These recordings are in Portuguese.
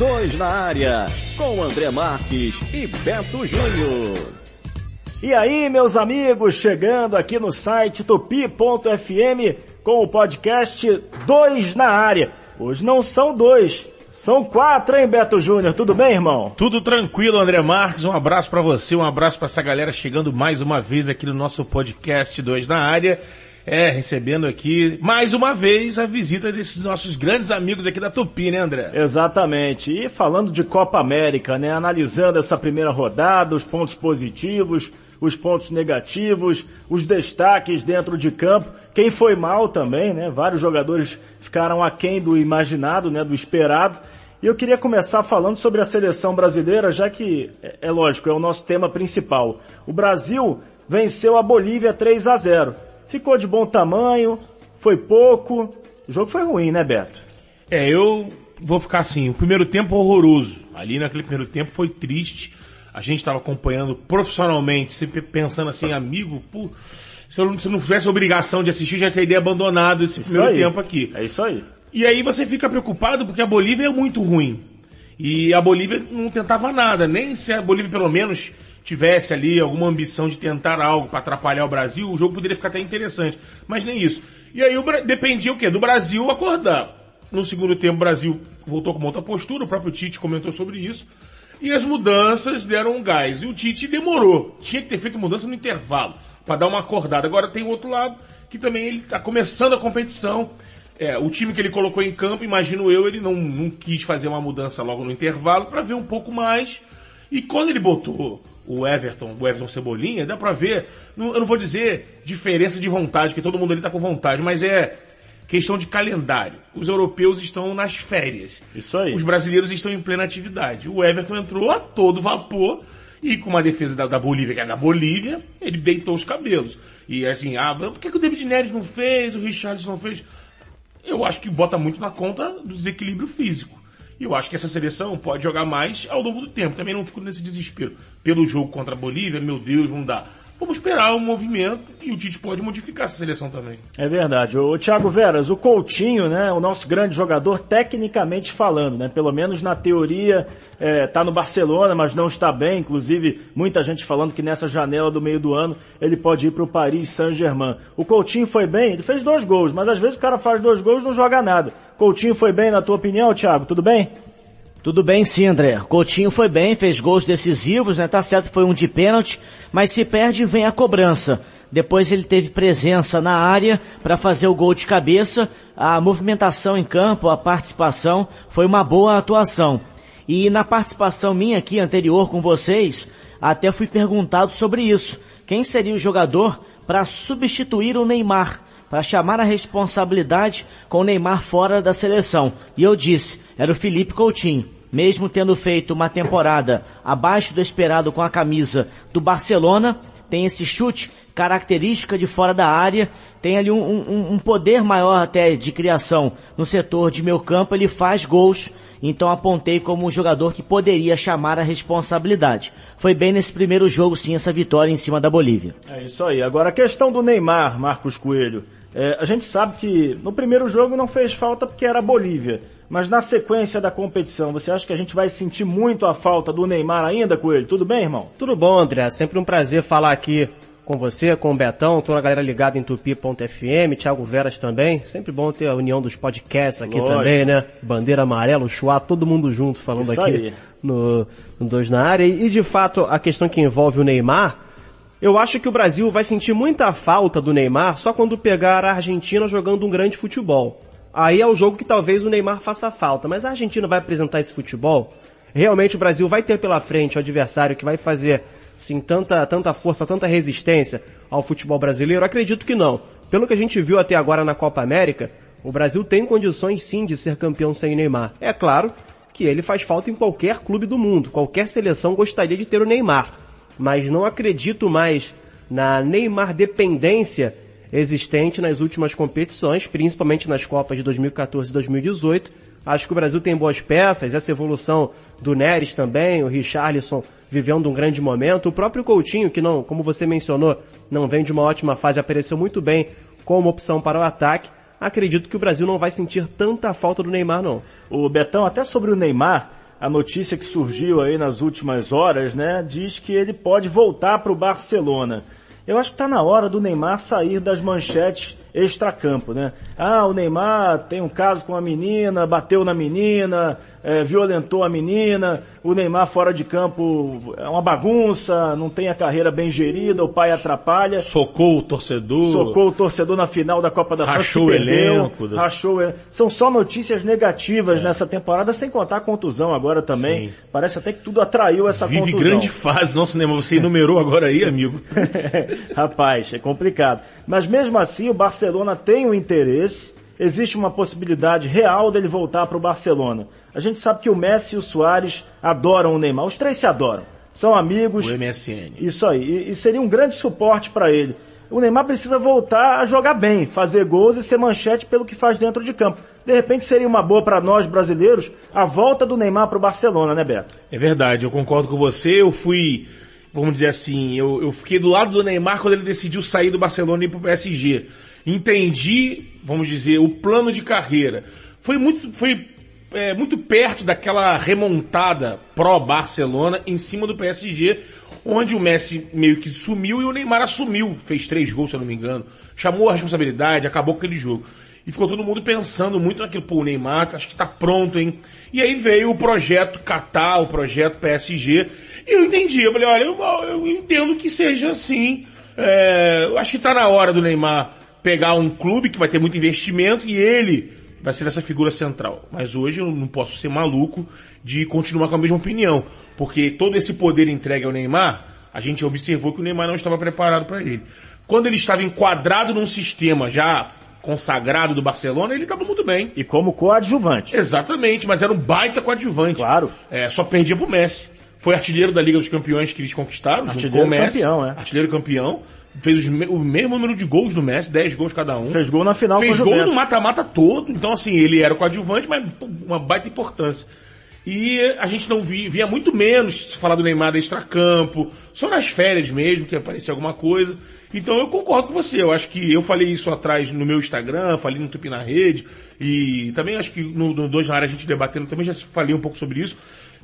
Dois na área, com André Marques e Beto Júnior. E aí, meus amigos, chegando aqui no site tupi.fm com o podcast Dois na área. Hoje não são dois, são quatro, hein, Beto Júnior? Tudo bem, irmão? Tudo tranquilo, André Marques. Um abraço para você, um abraço para essa galera chegando mais uma vez aqui no nosso podcast Dois na área. É, recebendo aqui mais uma vez a visita desses nossos grandes amigos aqui da Tupi, né, André? Exatamente. E falando de Copa América, né, analisando essa primeira rodada, os pontos positivos, os pontos negativos, os destaques dentro de campo, quem foi mal também, né? Vários jogadores ficaram aquém do imaginado, né, do esperado. E eu queria começar falando sobre a seleção brasileira, já que, é, é lógico, é o nosso tema principal. O Brasil venceu a Bolívia 3 a 0 ficou de bom tamanho, foi pouco. O jogo foi ruim, né, Beto? É, eu vou ficar assim, o primeiro tempo horroroso. Ali naquele primeiro tempo foi triste. A gente estava acompanhando profissionalmente, sempre pensando assim, amigo, pô, se eu, não, se eu não tivesse obrigação de assistir, já teria abandonado esse Isso primeiro aí. tempo aqui. É isso aí. E aí você fica preocupado porque a Bolívia é muito ruim. E a Bolívia não tentava nada, nem se a Bolívia pelo menos tivesse ali alguma ambição de tentar algo para atrapalhar o Brasil, o jogo poderia ficar até interessante. Mas nem isso. E aí dependia o quê? Do Brasil acordar. No segundo tempo o Brasil voltou com outra postura, o próprio Tite comentou sobre isso. E as mudanças deram um gás. E o Tite demorou. Tinha que ter feito mudança no intervalo, para dar uma acordada. Agora tem o outro lado, que também ele está começando a competição. É, o time que ele colocou em campo, imagino eu, ele não, não quis fazer uma mudança logo no intervalo para ver um pouco mais. E quando ele botou o Everton, o Everton Cebolinha, dá pra ver, não- eu não vou dizer diferença de vontade, que todo mundo ali tá com vontade, mas é questão de calendário. Os europeus estão nas férias. Isso aí. Os brasileiros estão em plena atividade. O Everton entrou a todo vapor e com uma defesa da, da Bolívia, que é da Bolívia, ele deitou os cabelos. E assim, ah, por que, que o David Neres não fez, o Richarlison não fez? Eu acho que bota muito na conta do desequilíbrio físico. E eu acho que essa seleção pode jogar mais ao longo do tempo. Também não fico nesse desespero. Pelo jogo contra a Bolívia, meu Deus, não dá. Vamos esperar o movimento e o Tite pode modificar essa seleção também. É verdade. O Thiago Veras, o Coutinho, né, o nosso grande jogador, tecnicamente falando, né, pelo menos na teoria, é, tá no Barcelona, mas não está bem. Inclusive, muita gente falando que nessa janela do meio do ano ele pode ir para o Paris Saint-Germain. O Coutinho foi bem, ele fez dois gols, mas às vezes o cara faz dois gols e não joga nada. Coutinho foi bem, na tua opinião, Thiago? Tudo bem? Tudo bem sim, André. Coutinho foi bem, fez gols decisivos, né? Tá certo foi um de pênalti, mas se perde vem a cobrança. Depois ele teve presença na área para fazer o gol de cabeça. A movimentação em campo, a participação, foi uma boa atuação. E na participação minha aqui anterior com vocês, até fui perguntado sobre isso. Quem seria o jogador para substituir o Neymar? Para chamar a responsabilidade com o Neymar fora da seleção. E eu disse, era o Felipe Coutinho. Mesmo tendo feito uma temporada abaixo do esperado com a camisa do Barcelona, tem esse chute característica de fora da área, tem ali um, um, um poder maior até de criação no setor de meio campo, ele faz gols, então apontei como um jogador que poderia chamar a responsabilidade. Foi bem nesse primeiro jogo sim essa vitória em cima da Bolívia. É isso aí. Agora a questão do Neymar, Marcos Coelho. É, a gente sabe que no primeiro jogo não fez falta porque era a Bolívia. Mas na sequência da competição, você acha que a gente vai sentir muito a falta do Neymar ainda, Coelho? Tudo bem, irmão? Tudo bom, André. Sempre um prazer falar aqui com você, com o Betão, toda a galera ligada em tupi.fm, Thiago Veras também. Sempre bom ter a união dos podcasts aqui Lógico. também, né? Bandeira amarela, o Chua, todo mundo junto falando Isso aqui aí. no, no Dois na Área. E de fato, a questão que envolve o Neymar, eu acho que o Brasil vai sentir muita falta do Neymar só quando pegar a Argentina jogando um grande futebol. Aí é o jogo que talvez o Neymar faça falta, mas a Argentina vai apresentar esse futebol? Realmente o Brasil vai ter pela frente o adversário que vai fazer sim tanta, tanta força, tanta resistência ao futebol brasileiro? Acredito que não. Pelo que a gente viu até agora na Copa América, o Brasil tem condições sim de ser campeão sem Neymar. É claro que ele faz falta em qualquer clube do mundo, qualquer seleção gostaria de ter o Neymar. Mas não acredito mais na Neymar dependência existente nas últimas competições, principalmente nas Copas de 2014 e 2018. Acho que o Brasil tem boas peças, essa evolução do Neres também, o Richarlison vivendo um grande momento, o próprio Coutinho, que não, como você mencionou, não vem de uma ótima fase, apareceu muito bem como opção para o ataque. Acredito que o Brasil não vai sentir tanta falta do Neymar não. O Betão, até sobre o Neymar, a notícia que surgiu aí nas últimas horas, né, diz que ele pode voltar para o Barcelona. Eu acho que está na hora do Neymar sair das manchetes extracampo, né? Ah, o Neymar tem um caso com a menina, bateu na menina, é, violentou a menina, o Neymar fora de campo é uma bagunça, não tem a carreira bem gerida, o pai atrapalha. Socou o torcedor. Socou o torcedor na final da Copa da Rachou França. o elenco. Rachou o elenco. São só notícias negativas é. nessa temporada, sem contar a contusão agora também. Sim. Parece até que tudo atraiu essa Vive contusão. grande fase, nosso Neymar, você enumerou agora aí, amigo. Rapaz, é complicado. Mas mesmo assim, o Barcelona tem o um interesse, existe uma possibilidade real dele voltar para o Barcelona. A gente sabe que o Messi e o Soares adoram o Neymar. Os três se adoram. São amigos. O MSN. Isso aí. E, e seria um grande suporte para ele. O Neymar precisa voltar a jogar bem, fazer gols e ser manchete pelo que faz dentro de campo. De repente seria uma boa para nós brasileiros a volta do Neymar para o Barcelona, né, Beto? É verdade, eu concordo com você. Eu fui, vamos dizer assim, eu, eu fiquei do lado do Neymar quando ele decidiu sair do Barcelona e ir para o PSG. Entendi, vamos dizer, o plano de carreira. Foi muito, foi é, muito perto daquela remontada pró-Barcelona em cima do PSG, onde o Messi meio que sumiu e o Neymar assumiu, fez três gols, se eu não me engano, chamou a responsabilidade, acabou aquele jogo. E ficou todo mundo pensando muito naquilo, pô, o Neymar acho que tá pronto, hein? E aí veio o projeto Qatar, o projeto PSG, e eu entendi, eu falei, olha, eu, eu entendo que seja assim, é, eu acho que tá na hora do Neymar pegar um clube que vai ter muito investimento e ele vai ser essa figura central. Mas hoje eu não posso ser maluco de continuar com a mesma opinião, porque todo esse poder entregue ao Neymar, a gente observou que o Neymar não estava preparado para ele. Quando ele estava enquadrado num sistema já consagrado do Barcelona, ele estava muito bem. E como coadjuvante. Exatamente, mas era um baita coadjuvante. Claro. É, só perdia pro Messi. Foi artilheiro da Liga dos Campeões que eles conquistaram, artilheiro junto com o Messi. Campeão, é. Artilheiro campeão fez o mesmo número de gols do Messi, 10 gols cada um. Fez gol na final Fez gol no mata-mata todo. Então, assim, ele era coadjuvante, mas uma baita importância. E a gente não via, via muito menos se falar do Neymar extra-campo, só nas férias mesmo, que aparecia alguma coisa. Então eu concordo com você, eu acho que eu falei isso atrás no meu Instagram, falei no Tupi na Rede, e também acho que no, no Dois na Área a gente debatendo, também já falei um pouco sobre isso.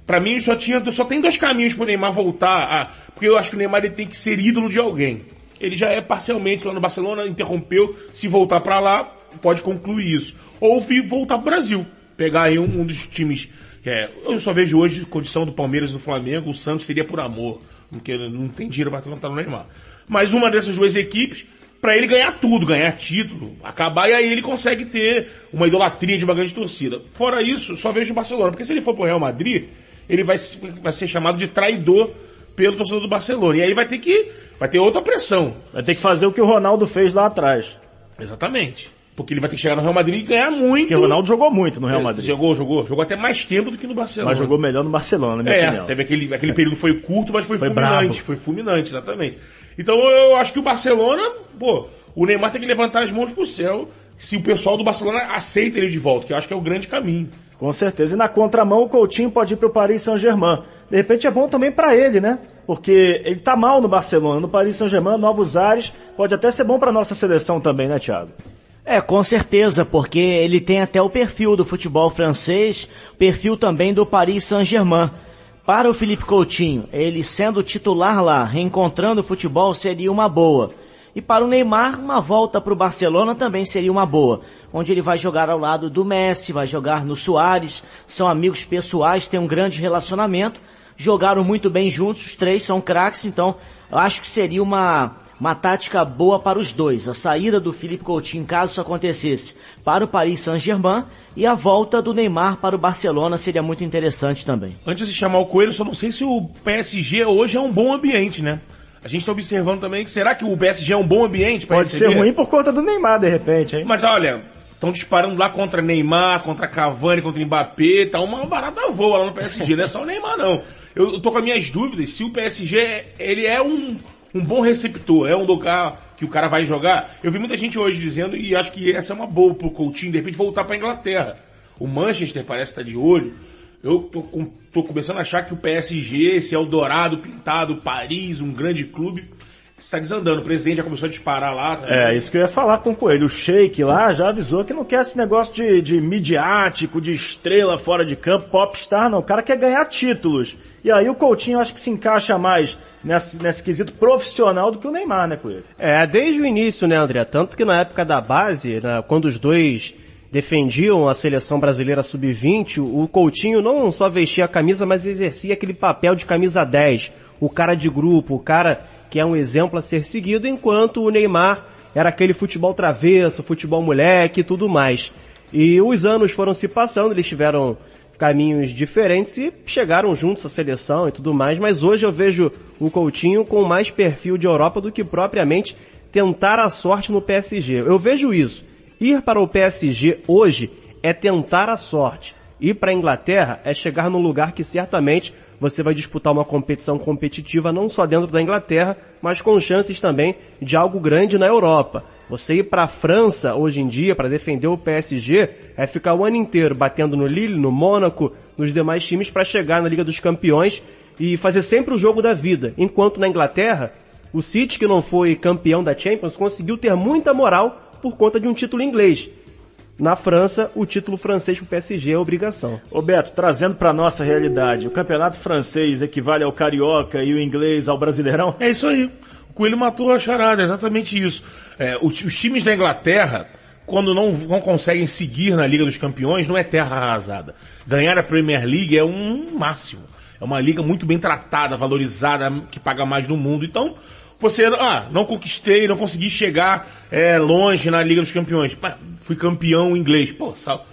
Para mim só tinha, só tem dois caminhos pro Neymar voltar a, porque eu acho que o Neymar ele tem que ser ídolo de alguém ele já é parcialmente lá no Barcelona, interrompeu, se voltar para lá, pode concluir isso. Ou voltar pro Brasil, pegar aí um, um dos times, é, eu só vejo hoje condição do Palmeiras e do Flamengo, o Santos seria por amor, porque não tem dinheiro para levantar no Neymar. Mas uma dessas duas equipes, para ele ganhar tudo, ganhar título, acabar e aí ele consegue ter uma idolatria de uma grande torcida. Fora isso, só vejo o Barcelona, porque se ele for pro Real Madrid, ele vai, vai ser chamado de traidor pelo torcedor do Barcelona. E aí vai ter que vai ter outra pressão. Vai ter que fazer o que o Ronaldo fez lá atrás. Exatamente. Porque ele vai ter que chegar no Real Madrid e ganhar muito. Porque o Ronaldo jogou muito no Real é, Madrid. Jogou, jogou. Jogou até mais tempo do que no Barcelona. Mas jogou melhor no Barcelona, na minha é, opinião. teve aquele, aquele período foi curto, mas foi, foi fulminante. Bravo. Foi fulminante, exatamente. Então eu acho que o Barcelona, pô, o Neymar tem que levantar as mãos pro céu se o pessoal do Barcelona aceita ele de volta, que eu acho que é o grande caminho. Com certeza. E na contramão, o Coutinho pode ir pro Paris Saint-Germain. De repente é bom também para ele, né? Porque ele tá mal no Barcelona, no Paris Saint-Germain, novos ares, pode até ser bom para nossa seleção também, né, Thiago? É, com certeza, porque ele tem até o perfil do futebol francês, perfil também do Paris Saint-Germain. Para o Felipe Coutinho, ele sendo titular lá, reencontrando o futebol, seria uma boa. E para o Neymar, uma volta para o Barcelona também seria uma boa, onde ele vai jogar ao lado do Messi, vai jogar no Soares, são amigos pessoais, tem um grande relacionamento, jogaram muito bem juntos, os três são craques, então eu acho que seria uma, uma tática boa para os dois. A saída do Felipe Coutinho, caso isso acontecesse, para o Paris Saint-Germain e a volta do Neymar para o Barcelona seria muito interessante também. Antes de chamar o Coelho, só não sei se o PSG hoje é um bom ambiente, né? A gente está observando também que será que o PSG é um bom ambiente para Pode receber? ser ruim por conta do Neymar, de repente, hein? Mas olha, Estão disparando lá contra Neymar, contra Cavani, contra Mbappé, tá uma barata voa lá no PSG, não é só o Neymar não. Eu, eu tô com as minhas dúvidas se o PSG, ele é um, um bom receptor, é um lugar que o cara vai jogar. Eu vi muita gente hoje dizendo, e acho que essa é uma boa pro Coutinho, de repente voltar pra Inglaterra. O Manchester parece estar tá de olho. Eu tô, tô começando a achar que o PSG, esse Eldorado pintado, Paris, um grande clube, está desandando. O presidente já começou a disparar lá. Tá? É, isso que eu ia falar com o Coelho. O Sheik lá já avisou que não quer esse negócio de, de midiático, de estrela fora de campo, popstar, não. O cara quer ganhar títulos. E aí o Coutinho acho que se encaixa mais nesse, nesse quesito profissional do que o Neymar, né, Coelho? É, desde o início, né, André? Tanto que na época da base, né, quando os dois defendiam a seleção brasileira sub-20, o Coutinho não só vestia a camisa, mas exercia aquele papel de camisa 10, o cara de grupo, o cara que é um exemplo a ser seguido, enquanto o Neymar era aquele futebol travesso, futebol moleque e tudo mais. E os anos foram se passando, eles tiveram caminhos diferentes e chegaram juntos à seleção e tudo mais, mas hoje eu vejo o Coutinho com mais perfil de Europa do que propriamente tentar a sorte no PSG. Eu vejo isso. Ir para o PSG hoje é tentar a sorte. Ir para a Inglaterra é chegar num lugar que certamente você vai disputar uma competição competitiva não só dentro da Inglaterra, mas com chances também de algo grande na Europa. Você ir para a França hoje em dia para defender o PSG é ficar o ano inteiro batendo no Lille, no Mônaco, nos demais times para chegar na Liga dos Campeões e fazer sempre o jogo da vida. Enquanto na Inglaterra, o City que não foi campeão da Champions conseguiu ter muita moral por conta de um título inglês. Na França, o título francês para o PSG é obrigação. Ô Beto, trazendo para nossa realidade, o campeonato francês equivale ao carioca e o inglês ao brasileirão? É isso aí. O Coelho matou a charada, exatamente isso. É, os, os times da Inglaterra, quando não, não conseguem seguir na Liga dos Campeões, não é terra arrasada. Ganhar a Premier League é um máximo. É uma liga muito bem tratada, valorizada, que paga mais no mundo. Então, você, ah, não conquistei, não consegui chegar é, longe na Liga dos Campeões. Mas fui campeão inglês. Pô, sal,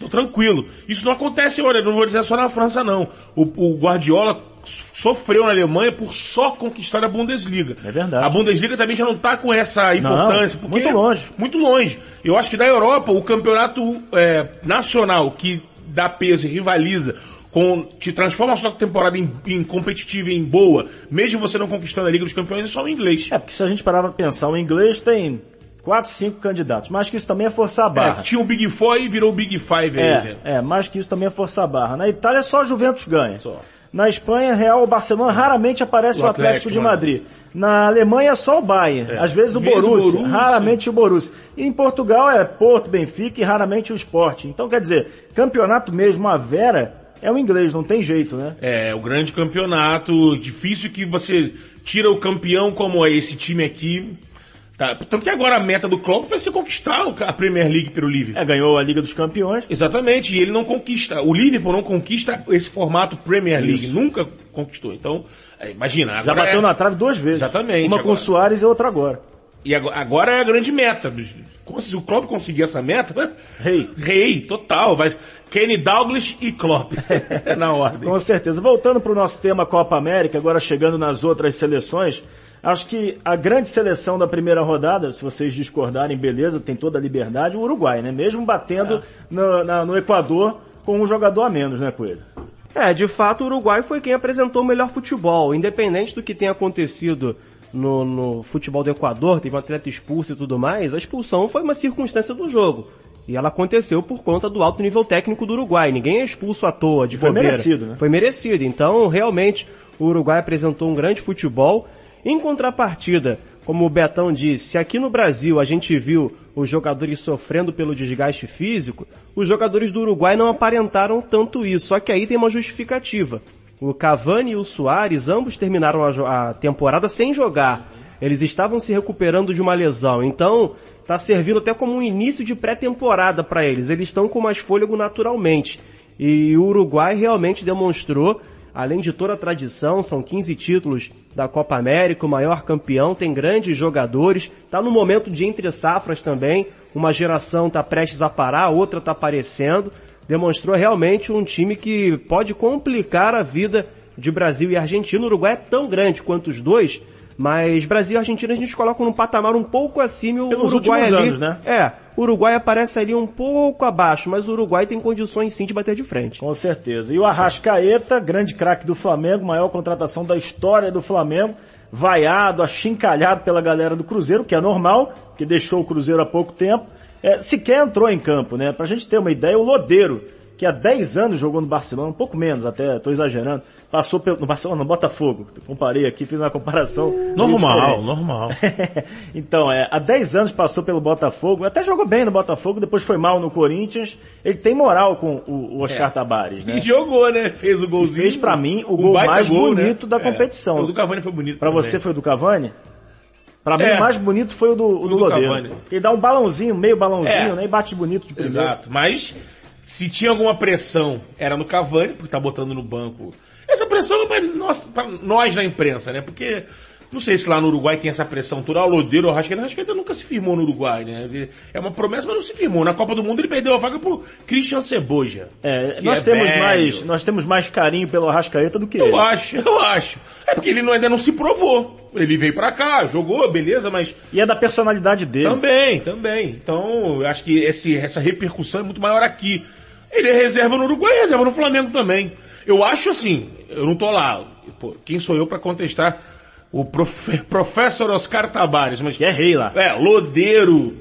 tô tranquilo. Isso não acontece, olha, não vou dizer só na França não. O, o Guardiola sofreu na Alemanha por só conquistar a Bundesliga. É verdade. A Bundesliga também já não está com essa importância. Não, muito longe. Muito longe. Eu acho que da Europa, o campeonato é, nacional que dá peso e rivaliza com, te transforma a sua temporada em, em competitiva em boa, mesmo você não conquistando a Liga dos Campeões, é só o inglês. É, porque se a gente parar pra pensar, o inglês tem quatro, cinco candidatos. Mais que isso também é forçar a barra. É, tinha o Big Four e virou o Big Five é, aí, né? É, mais que isso também é forçar a barra. Na Itália só a Juventus ganha. Só. Na Espanha, Real ou Barcelona, raramente aparece o, o Atlético, Atlético, de Madrid. Na Alemanha, só o Bayern. É. Às vezes o Borussia, Borussia, raramente o Borussia. E em Portugal é Porto, Benfica e raramente o Sport. Então, quer dizer, campeonato mesmo, a Vera, é o inglês, não tem jeito, né? É, o grande campeonato, difícil que você tira o campeão como é esse time aqui. Tá, tanto que agora a meta do Klopp vai ser conquistar a Premier League pelo Liverpool. É, ganhou a Liga dos Campeões. Exatamente, e ele não conquista, o Liverpool não conquista esse formato Premier League, Isso. nunca conquistou. Então, é, imagina. Já bateu é... na trave duas vezes. Exatamente. Uma agora. com o Soares e outra agora. E agora é a grande meta. Se o Klopp conseguir essa meta, rei. Rei, total. Vai Kenny Douglas e Klopp. na ordem. Com certeza. Voltando para o nosso tema Copa América, agora chegando nas outras seleções, acho que a grande seleção da primeira rodada, se vocês discordarem, beleza, tem toda a liberdade, o Uruguai, né? Mesmo batendo é. no, na, no Equador com um jogador a menos, né, Coelho? É, de fato o Uruguai foi quem apresentou o melhor futebol, independente do que tenha acontecido no, no futebol do Equador, teve um atleta expulso e tudo mais, a expulsão foi uma circunstância do jogo. E ela aconteceu por conta do alto nível técnico do Uruguai. Ninguém é expulso à toa, de Foi bobeira. merecido, né? Foi merecido. Então, realmente, o Uruguai apresentou um grande futebol. Em contrapartida, como o Betão disse, aqui no Brasil a gente viu os jogadores sofrendo pelo desgaste físico, os jogadores do Uruguai não aparentaram tanto isso. Só que aí tem uma justificativa. O Cavani e o Soares, ambos terminaram a, a temporada sem jogar. Eles estavam se recuperando de uma lesão. Então, está servindo até como um início de pré-temporada para eles. Eles estão com mais fôlego naturalmente. E o Uruguai realmente demonstrou, além de toda a tradição, são 15 títulos da Copa América, o maior campeão, tem grandes jogadores, está no momento de entre safras também, uma geração está prestes a parar, outra está aparecendo demonstrou realmente um time que pode complicar a vida de Brasil e Argentina. O Uruguai é tão grande quanto os dois, mas Brasil e Argentina a gente coloca num patamar um pouco acima o Pelos Uruguai ali. Anos, né? É, o Uruguai aparece ali um pouco abaixo, mas o Uruguai tem condições sim de bater de frente. Com certeza. E o Arrascaeta, grande craque do Flamengo, maior contratação da história do Flamengo, vaiado, achincalhado pela galera do Cruzeiro, que é normal, que deixou o Cruzeiro há pouco tempo é, sequer entrou em campo, né? Pra gente ter uma ideia, o Lodeiro, que há 10 anos jogou no Barcelona, um pouco menos até, tô exagerando, passou pelo, no Barcelona, no Botafogo, comparei aqui, fiz uma comparação. Normal, normal. então, é, há 10 anos passou pelo Botafogo, até jogou bem no Botafogo, depois foi mal no Corinthians. Ele tem moral com o, o Oscar Tabares, né? E jogou, né? Fez o golzinho. fez pra mim o gol baita mais gol, né? bonito da competição. O do Cavani foi bonito Pra também. você foi o do Cavani? Pra mim É. o mais bonito foi o do, o do, do Lodeiro. Cavani. Ele dá um balãozinho, meio balãozinho, É. né? E bate bonito de primeiro. Exato. Mas, se tinha alguma pressão, era no Cavani, porque tá botando no banco. Essa pressão é pra nós, pra nós da imprensa, né? Porque, não sei se lá no Uruguai tem essa pressão toda. Ah, o Lodeiro, o Rascaeta, o Rascaeta nunca se firmou no Uruguai, né? Ele- É uma promessa, mas não se firmou. Na Copa do Mundo ele perdeu a vaga pro Christian Ceboja. É, que nós é temos velho. mais, nós temos mais carinho pelo Arrascaeta do que ele. Eu acho, eu acho. É porque ele não- ainda não se provou. Ele veio pra cá, jogou, beleza, mas E é da personalidade dele. Também, também. Então, eu acho que esse, essa repercussão é muito maior aqui. Ele é reserva no Uruguai e reserva no Flamengo também. Eu acho assim, eu não tô lá. Pô, quem sou eu para contestar o profe, professor Oscar Tabares, mas Que é rei lá. é, Lodeiro.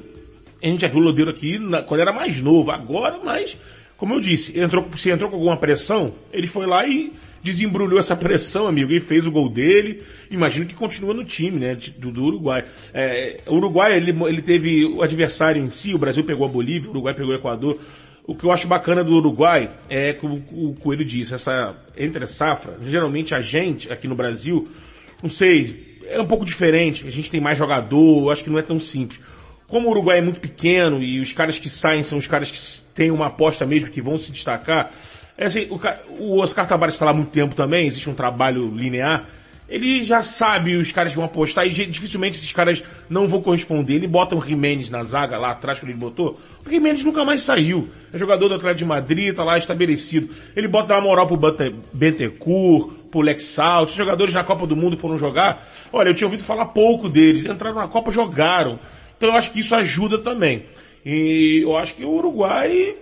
A gente já viu o Lodeiro aqui na- quando era mais novo. Agora, mas, como eu disse, entrou, se entrou com alguma pressão, ele foi lá e desembrulhou essa pressão, amigo, e fez o gol dele. Imagino que continua no time, né, do, do Uruguai. É, o Uruguai, ele, ele teve o adversário em si, o Brasil pegou a Bolívia, o Uruguai pegou o Equador. O que eu acho bacana do Uruguai é que o, o Coelho disse, essa entre safra, geralmente a gente aqui no Brasil, não sei, é um pouco diferente, a gente tem mais jogador, acho que não é tão simples. Como o Uruguai é muito pequeno e os caras que saem são os caras que têm uma aposta mesmo, que vão se destacar, é assim, o, o Oscar Tabares há muito tempo também, existe um trabalho linear, ele já sabe os caras que vão apostar e dificilmente esses caras não vão corresponder. Ele bota o Jimenez na zaga lá atrás que ele botou. O Jimenez nunca mais saiu. É jogador do Atlético de Madrid, tá lá estabelecido. Ele bota uma moral pro Bentecourt, pro Lex Salt. Os jogadores na Copa do Mundo foram jogar. Olha, eu tinha ouvido falar pouco deles. Entraram na Copa, jogaram. Então eu acho que isso ajuda também. E eu acho que o Uruguai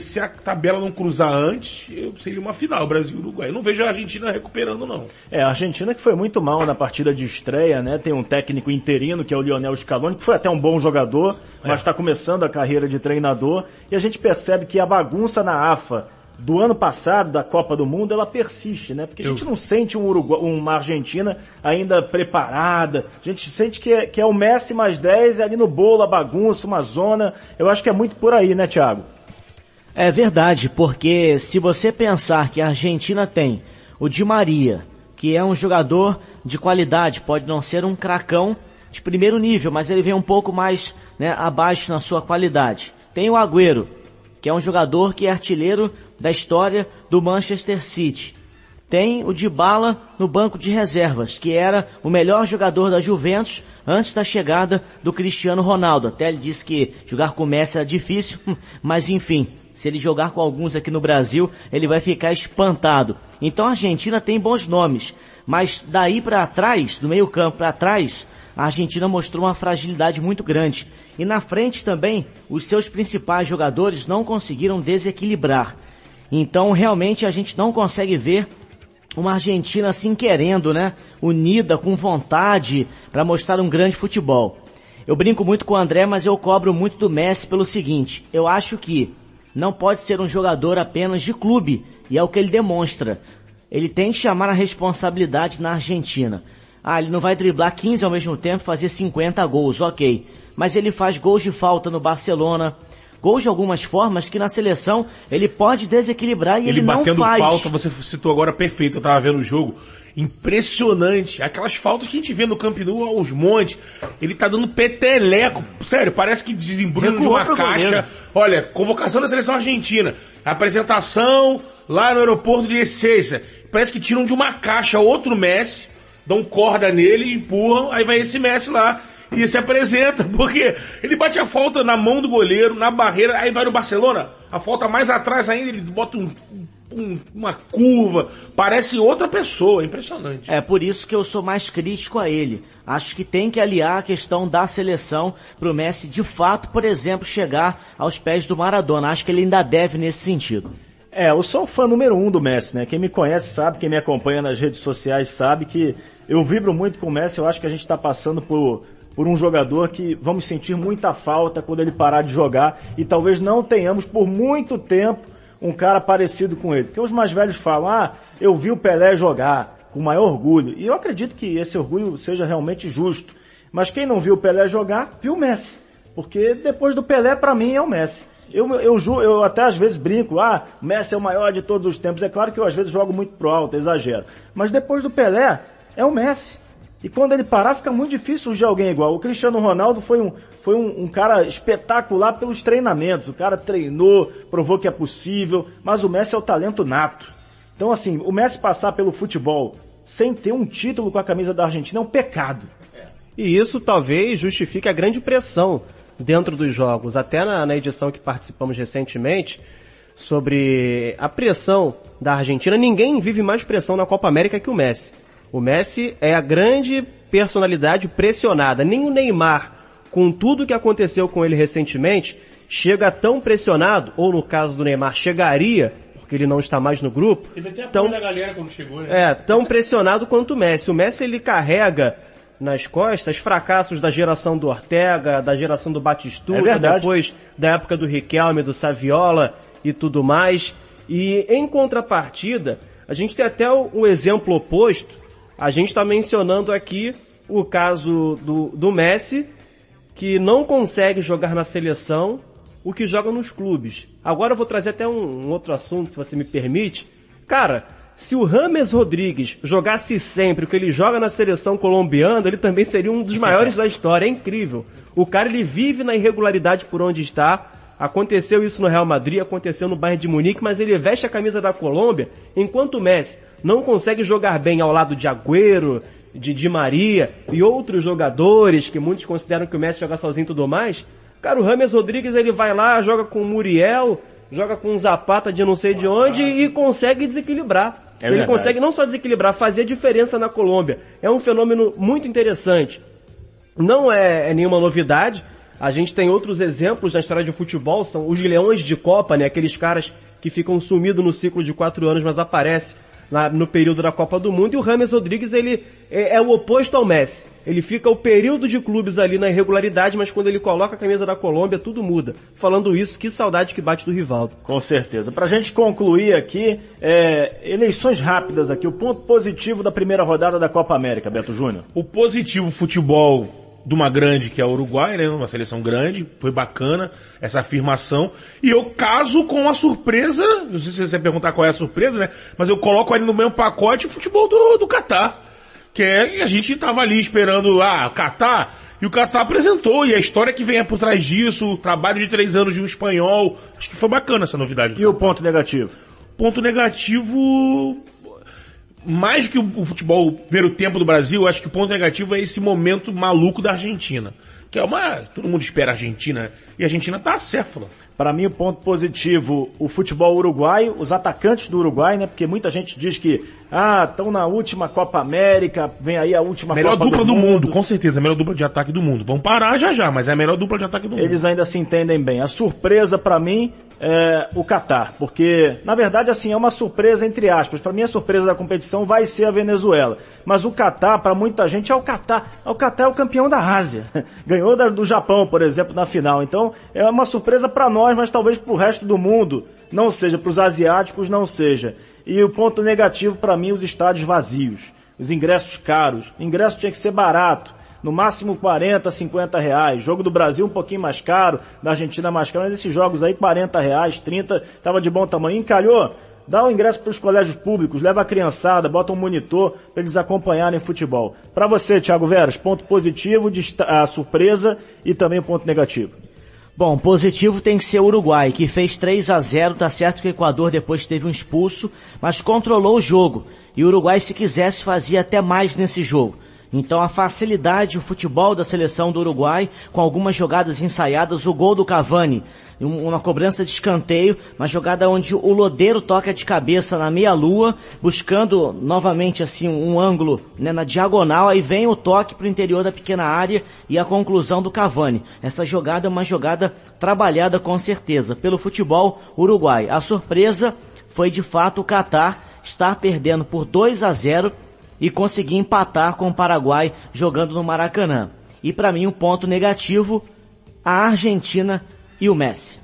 se a tabela não cruzar antes, eu- seria uma final, Brasil e Uruguai. Eu não vejo a Argentina recuperando, não. É, a Argentina que foi muito mal na partida de estreia, né? Tem um técnico interino, que é o Lionel Scaloni, que foi até um bom jogador, mas está começando a carreira de treinador. E a gente percebe que a bagunça na AFA do ano passado, da Copa do Mundo, ela persiste, né? Porque a gente não sente um Uruguai, uma Argentina ainda preparada. A gente sente que é, que é o Messi mais 10 é ali no bolo, a bagunça, uma zona. Eu acho que é muito por aí, né, Thiago? É verdade, porque se você pensar que a Argentina tem o Di Maria, que é um jogador de qualidade, pode não ser um cracão de primeiro nível, mas ele vem um pouco mais né, abaixo na sua qualidade. Tem o Agüero, que é um jogador que é artilheiro da história do Manchester City. Tem o Dybala no banco de reservas, que era o melhor jogador da Juventus antes da chegada do Cristiano Ronaldo. Até ele disse que jogar com o Messi era difícil, mas enfim, se ele jogar com alguns aqui no Brasil, ele vai ficar espantado. Então a Argentina tem bons nomes, mas daí para trás, do meio campo para trás, a Argentina mostrou uma fragilidade muito grande. E na frente também, os seus principais jogadores não conseguiram desequilibrar. Então realmente a gente não consegue ver uma Argentina assim querendo, né? Unida, com vontade, para mostrar um grande futebol. Eu brinco muito com o André, mas eu cobro muito do Messi pelo seguinte, eu acho que não pode ser um jogador apenas de clube, e é o que ele demonstra. Ele tem que chamar a responsabilidade na Argentina. Ah, ele não vai driblar 15 ao mesmo tempo e fazer 50 gols, ok. Mas ele faz gols de falta no Barcelona, gols de algumas formas que na seleção ele pode desequilibrar e ele, Ele não batendo faz. falta, você citou agora perfeito, eu tava vendo o jogo. Impressionante. Aquelas faltas que a gente vê no Camp Nou aos montes. Ele tá dando peteleco. Sério, parece que desembrulho de uma caixa. goleiro. Olha, convocação da seleção argentina. Apresentação lá no aeroporto de Ezeiza. Parece que tiram de uma caixa outro Messi, dão corda nele, empurram, aí vai esse Messi lá e se apresenta, porque ele bate a falta na mão do goleiro, na barreira, aí vai no Barcelona, a falta mais atrás ainda, ele bota um- um- uma curva, parece outra pessoa, é impressionante. É por isso que eu sou mais crítico a ele. Acho que tem que aliar a questão da seleção para o Messi de fato, por exemplo, chegar aos pés do Maradona. Acho que ele ainda deve nesse sentido. É, eu sou o fã número um do Messi, né? Quem me conhece sabe, quem me acompanha nas redes sociais sabe que eu vibro muito com o Messi, eu acho que a gente está passando por por um jogador que vamos sentir muita falta quando ele parar de jogar e talvez não tenhamos por muito tempo um cara parecido com ele. Porque os mais velhos falam, ah, eu vi o Pelé jogar com maior orgulho. E eu acredito que esse orgulho seja realmente justo. Mas quem não viu o Pelé jogar, viu o Messi. Porque depois do Pelé, para mim, é o Messi. Eu, eu, eu, eu até às vezes brinco, ah, Messi é o maior de todos os tempos. É claro que eu às vezes jogo muito pro alto, exagero. Mas depois do Pelé, é o Messi. E quando ele parar, fica muito difícil surgir alguém igual. O Cristiano Ronaldo foi um, foi um, um, cara espetacular pelos treinamentos. O cara treinou, provou que é possível, mas o Messi é o talento nato. Então assim, o Messi passar pelo futebol sem ter um título com a camisa da Argentina é um pecado. E isso talvez justifique a grande pressão dentro dos jogos. Até na, na edição que participamos recentemente, sobre a pressão da Argentina, ninguém vive mais pressão na Copa América que o Messi. O Messi é a grande personalidade pressionada. Nem o Neymar, com tudo que aconteceu com ele recentemente, chega tão pressionado, ou no caso do Neymar, chegaria, porque ele não está mais no grupo, tão, da galera quando chegou, né? é, tão pressionado quanto o Messi. O Messi ele carrega nas costas fracassos da geração do Ortega, da geração do Batistuta, É depois da época do Riquelme, do Saviola e tudo mais. E em contrapartida, a gente tem até o, o exemplo oposto. A gente está mencionando aqui o caso do, do Messi, que não consegue jogar na seleção o que joga nos clubes. Agora eu vou trazer até um, um outro assunto, se você me permite. Cara, se o Rames Rodrigues jogasse sempre o que ele joga na seleção colombiana, ele também seria um dos maiores da história. É incrível. O cara ele vive na irregularidade por onde está. Aconteceu isso no Real Madrid, aconteceu no Bayern de Munique, mas ele veste a camisa da Colômbia, enquanto o Messi não consegue jogar bem ao lado de Agüero, de Di Maria e outros jogadores que muitos consideram que o Messi joga sozinho e tudo mais. Cara, o Rames Rodrigues ele vai lá, joga com o Muriel, joga com um Zapata de não sei de onde e consegue desequilibrar. É ele verdade. consegue não só desequilibrar, fazer diferença na Colômbia. É um fenômeno muito interessante. Não é, é nenhuma novidade. A gente tem outros exemplos na história de futebol, são os leões de Copa, né? Aqueles caras que ficam sumidos no ciclo de quatro anos, mas aparecem lá no período da Copa do Mundo. E o Rames Rodrigues, ele é, é o oposto ao Messi. Ele fica o período de clubes ali na irregularidade, mas quando ele coloca a camisa da Colômbia, tudo muda. Falando isso, que saudade que bate do Rivaldo. Com certeza. Pra gente concluir aqui, é, eleições rápidas aqui, o ponto positivo da primeira rodada da Copa América, Beto Júnior. O positivo futebol de uma grande que é o Uruguai, né? Uma seleção grande, foi bacana essa afirmação. E eu caso com a surpresa, não sei se você vai perguntar qual é a surpresa, né? Mas eu coloco ali no mesmo pacote o futebol do, do Catar. Que é, a gente tava ali esperando, ah, Catar, e o Catar apresentou, e a história que vem por trás disso, o trabalho de três anos de um espanhol, acho que foi bacana essa novidade. E o ponto negativo? Ponto negativo, mais que o, futebol, o primeiro tempo do Brasil, acho que o ponto negativo é esse momento maluco da Argentina. Que é uma, todo mundo espera a Argentina, e a Argentina tá acéfala. Para mim, o ponto positivo, o futebol uruguaio, os atacantes do Uruguai, né? Porque muita gente diz que, ah, estão na última Copa América, vem aí a última Melhor Copa dupla do mundo. com certeza, a melhor dupla de ataque do mundo. Vão parar já já, mas é a melhor dupla de ataque do mundo. Eles ainda se entendem bem. A surpresa para mim é o Catar, porque na verdade assim é uma surpresa entre aspas. Para mim a surpresa da competição vai ser a Venezuela, mas o Catar para muita gente é o Catar. O Catar é o campeão da Ásia, ganhou do Japão, por exemplo, na final. Então é uma surpresa para nós, mas talvez para o resto do mundo não seja, para os asiáticos não seja. E o ponto negativo para mim os estádios vazios, os ingressos caros. O ingresso tinha que ser barato no máximo 40, 50 reais. Jogo do Brasil um pouquinho mais caro, da Argentina mais caro, mas esses jogos aí 40 reais, 30, tava de bom tamanho. Encalhou? Dá o ingresso para os colégios públicos, leva a criançada, bota um monitor para eles acompanharem futebol. Para você, Thiago Veras, ponto positivo, a surpresa e também ponto negativo. Bom, positivo tem que ser o Uruguai, que fez 3 a 0 tá certo que o Equador depois teve um expulso, mas controlou o jogo. E o Uruguai, se quisesse, fazia até mais nesse jogo. Então a facilidade, o futebol da seleção do Uruguai, com algumas jogadas ensaiadas, o gol do Cavani, um- uma cobrança de escanteio, uma jogada onde o Lodeiro toca de cabeça na meia-lua, buscando novamente assim um ângulo né, na diagonal, aí vem o toque para o interior da pequena área e a conclusão do Cavani. Essa jogada é uma jogada trabalhada com certeza pelo futebol uruguai. A surpresa foi de fato o Catar estar perdendo por 2 a 0 e conseguir empatar com o Paraguai jogando no Maracanã. E para mim um ponto negativo, a Argentina e o Messi.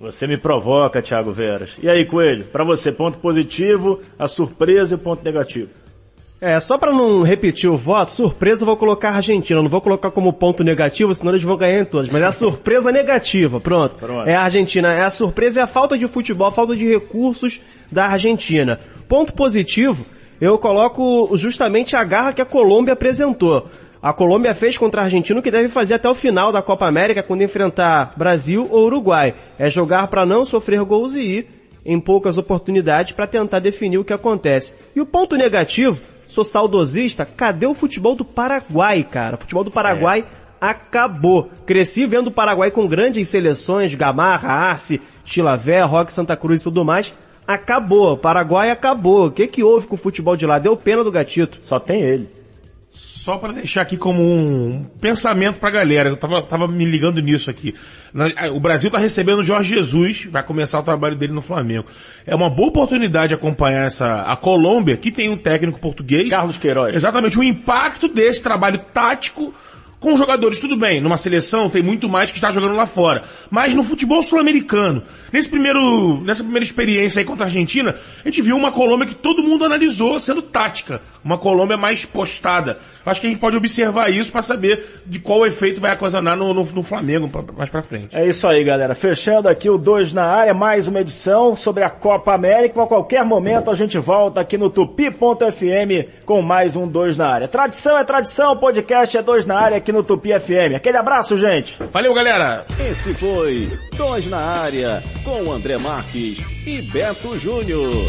Você me provoca, Thiago Veras. E aí, Coelho, para você, ponto positivo, a surpresa e o ponto negativo. É, só para não repetir o voto, surpresa eu vou colocar a Argentina. Eu não vou colocar como ponto negativo, senão eles vão ganhar em todas. Mas é a surpresa negativa, pronto. Pronto. É a Argentina. É a surpresa é a falta de futebol, a falta de recursos da Argentina. Ponto positivo, eu coloco justamente a garra que a Colômbia apresentou. A Colômbia fez contra a Argentina o que deve fazer até o final da Copa América quando enfrentar Brasil ou Uruguai. É jogar para não sofrer gols e ir em poucas oportunidades para tentar definir o que acontece. E o ponto negativo, sou saudosista, cadê o futebol do Paraguai, cara? O futebol do Paraguai acabou. Cresci vendo o Paraguai com grandes seleções, Gamarra, Arce, Chilavé, Roque Santa Cruz e tudo mais. Acabou. Paraguai acabou. O que que houve com o futebol de lá? Deu pena do gatito. Só tem ele. Só para deixar aqui como um pensamento pra galera, eu tava, tava me ligando nisso aqui. O Brasil tá recebendo o Jorge Jesus, vai começar o trabalho dele no Flamengo. É uma boa oportunidade de acompanhar essa, a Colômbia, que tem um técnico português. Carlos Queiroz. Exatamente, o impacto desse trabalho tático com jogadores, tudo bem, numa seleção tem muito mais que está jogando lá fora. Mas no futebol sul-americano, nesse primeiro, nessa primeira experiência aí contra a Argentina, a gente viu uma Colômbia que todo mundo analisou sendo tática. Uma Colômbia mais postada. Acho que a gente pode observar isso para saber de qual efeito vai ocasionar no, no, no Flamengo mais pra frente. É isso aí, galera. Fechando aqui o 2 na área, mais uma edição sobre a Copa América. A qualquer momento a gente volta aqui no tupi.fm com mais um 2 na área. Tradição é tradição, podcast é 2 na área aqui no Tupi FM. Aquele abraço, gente. Valeu, galera! Esse foi Dois na Área, com André Marques e Beto Júnior.